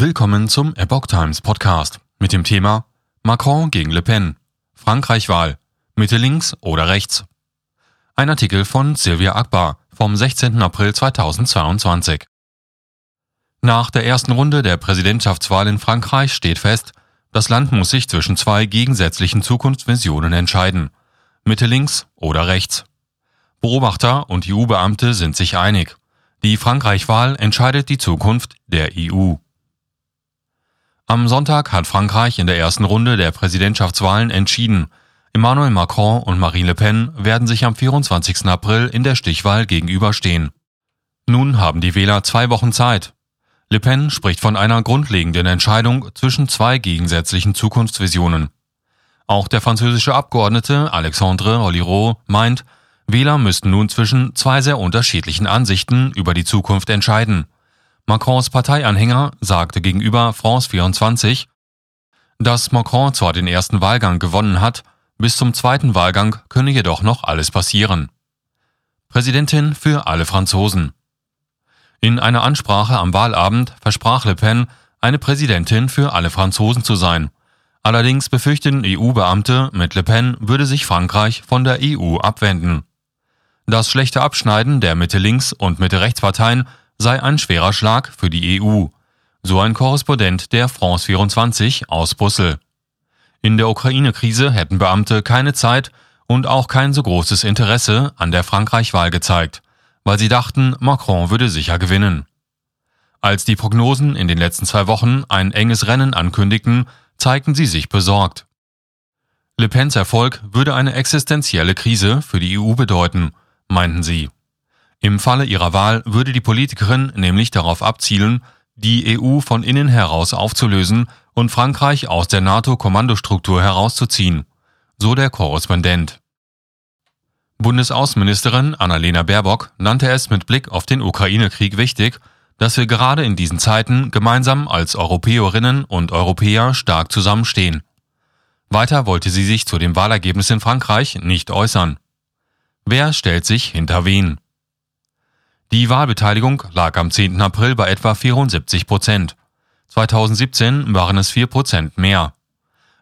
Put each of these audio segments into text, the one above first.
Willkommen zum Epoch Times Podcast mit dem Thema Macron gegen Le Pen. Frankreich-Wahl. Mitte links oder rechts. Ein Artikel von Sylvia Akbar vom 16. April 2022. Nach der ersten Runde der Präsidentschaftswahl in Frankreich steht fest, das Land muss sich zwischen zwei gegensätzlichen Zukunftsvisionen entscheiden. Mitte links oder rechts. Beobachter und EU-Beamte sind sich einig. Die Frankreich-Wahl entscheidet die Zukunft der EU. Am Sonntag hat Frankreich in der ersten Runde der Präsidentschaftswahlen entschieden. Emmanuel Macron und Marine Le Pen werden sich am 24. April in der Stichwahl gegenüberstehen. Nun haben die Wähler zwei Wochen Zeit. Le Pen spricht von einer grundlegenden Entscheidung zwischen zwei gegensätzlichen Zukunftsvisionen. Auch der französische Abgeordnete Alexandre Oliraud meint, Wähler müssten nun zwischen zwei sehr unterschiedlichen Ansichten über die Zukunft entscheiden. Macrons Parteianhänger sagte gegenüber France 24, dass Macron zwar den ersten Wahlgang gewonnen hat, bis zum zweiten Wahlgang könne jedoch noch alles passieren. Präsidentin für alle Franzosen. In einer Ansprache am Wahlabend versprach Le Pen, eine Präsidentin für alle Franzosen zu sein. Allerdings befürchteten EU-Beamte, mit Le Pen würde sich Frankreich von der EU abwenden. Das schlechte Abschneiden der Mitte-Links- und Mitte-Rechts-Parteien sei ein schwerer Schlag für die EU, so ein Korrespondent der France 24 aus Brüssel. In der Ukraine-Krise hätten Beamte keine Zeit und auch kein so großes Interesse an der Frankreich-Wahl gezeigt, weil sie dachten, Macron würde sicher gewinnen. Als die Prognosen in den letzten zwei Wochen ein enges Rennen ankündigten, zeigten sie sich besorgt. Le Pens Erfolg würde eine existenzielle Krise für die EU bedeuten, meinten sie. Im Falle ihrer Wahl würde die Politikerin nämlich darauf abzielen, die EU von innen heraus aufzulösen und Frankreich aus der NATO-Kommandostruktur herauszuziehen, so der Korrespondent. Bundesaußenministerin Annalena Baerbock nannte es mit Blick auf den Ukraine-Krieg wichtig, dass wir gerade in diesen Zeiten gemeinsam als Europäerinnen und Europäer stark zusammenstehen. Weiter wollte sie sich zu dem Wahlergebnis in Frankreich nicht äußern. Wer stellt sich hinter wen? Die Wahlbeteiligung lag am 10. April bei etwa 74 Prozent. 2017 waren es 4 Prozent mehr.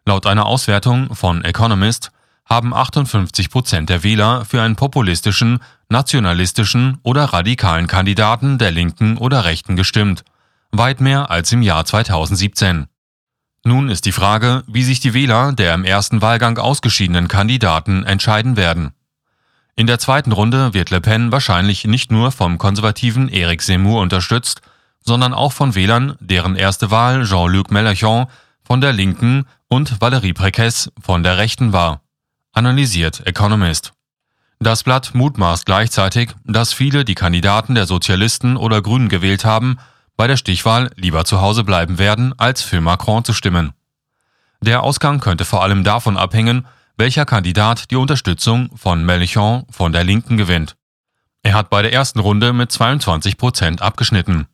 Laut einer Auswertung von Economist haben 58 Prozent der Wähler für einen populistischen, nationalistischen oder radikalen Kandidaten der Linken oder Rechten gestimmt, weit mehr als im Jahr 2017. Nun ist die Frage, wie sich die Wähler der im ersten Wahlgang ausgeschiedenen Kandidaten entscheiden werden. In der zweiten Runde wird Le Pen wahrscheinlich nicht nur vom konservativen Eric Zemmour unterstützt, sondern auch von Wählern, deren erste Wahl Jean-Luc Mélenchon von der Linken und Valérie Pécresse von der Rechten war, analysiert Economist. Das Blatt mutmaßt gleichzeitig, dass viele die Kandidaten der Sozialisten oder Grünen gewählt haben, bei der Stichwahl lieber zu Hause bleiben werden, als für Macron zu stimmen. Der Ausgang könnte vor allem davon abhängen, welcher Kandidat die Unterstützung von Mélenchon von der Linken gewinnt. Er hat bei der ersten Runde mit 22 Prozent abgeschnitten.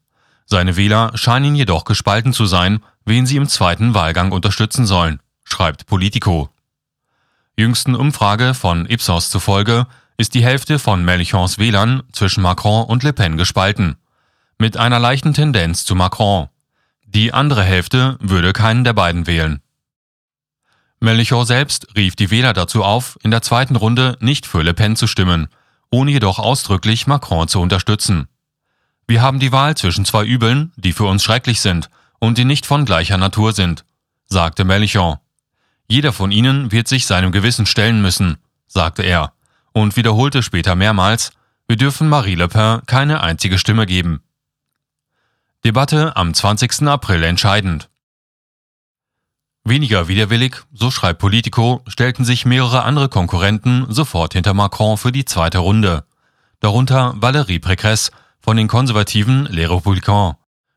Seine Wähler scheinen jedoch gespalten zu sein, wen sie im zweiten Wahlgang unterstützen sollen, schreibt Politico. Jüngsten Umfrage von Ipsos zufolge ist die Hälfte von Mélenchons Wählern zwischen Macron und Le Pen gespalten, mit einer leichten Tendenz zu Macron. Die andere Hälfte würde keinen der beiden wählen. Melchior selbst rief die Wähler dazu auf, in der zweiten Runde nicht für Le Pen zu stimmen, ohne jedoch ausdrücklich Macron zu unterstützen. Wir haben die Wahl zwischen zwei Übeln, die für uns schrecklich sind und die nicht von gleicher Natur sind, sagte Melchior. Jeder von ihnen wird sich seinem Gewissen stellen müssen, sagte er, und wiederholte später mehrmals, wir dürfen Marie Le Pen keine einzige Stimme geben. Debatte am 20. April entscheidend. Weniger widerwillig, so schreibt Politico, stellten sich mehrere andere Konkurrenten sofort hinter Macron für die zweite Runde. Darunter Valérie Pécresse von den konservativen Les Républicains,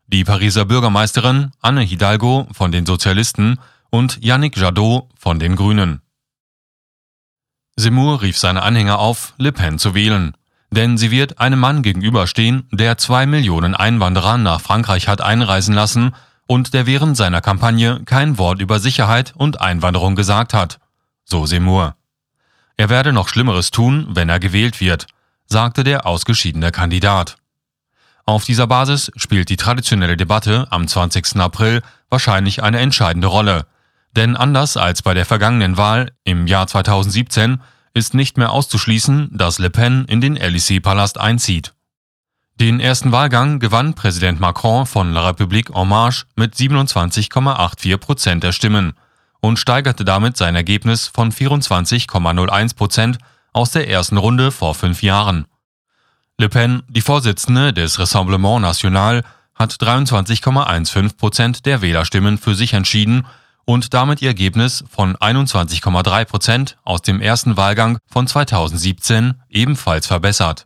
die Pariser Bürgermeisterin Anne Hidalgo von den Sozialisten und Yannick Jadot von den Grünen. Seymour rief seine Anhänger auf, Le Pen zu wählen, denn sie wird einem Mann gegenüberstehen, der zwei Millionen Einwanderer nach Frankreich hat einreisen lassen und der während seiner Kampagne kein Wort über Sicherheit und Einwanderung gesagt hat, so Seymour. Er werde noch Schlimmeres tun, wenn er gewählt wird, sagte der ausgeschiedene Kandidat. Auf dieser Basis spielt die traditionelle Debatte am 20. April wahrscheinlich eine entscheidende Rolle. Denn anders als bei der vergangenen Wahl im Jahr 2017 ist nicht mehr auszuschließen, dass Le Pen in den Élysée-Palast einzieht. Den ersten Wahlgang gewann Präsident Macron von La République En Marche mit 27,84 Prozent der Stimmen und steigerte damit sein Ergebnis von 24,01 Prozent aus der ersten Runde vor fünf Jahren. Le Pen, die Vorsitzende des Rassemblement National, hat 23,15 Prozent der Wählerstimmen für sich entschieden und damit ihr Ergebnis von 21,3 Prozent aus dem ersten Wahlgang von 2017 ebenfalls verbessert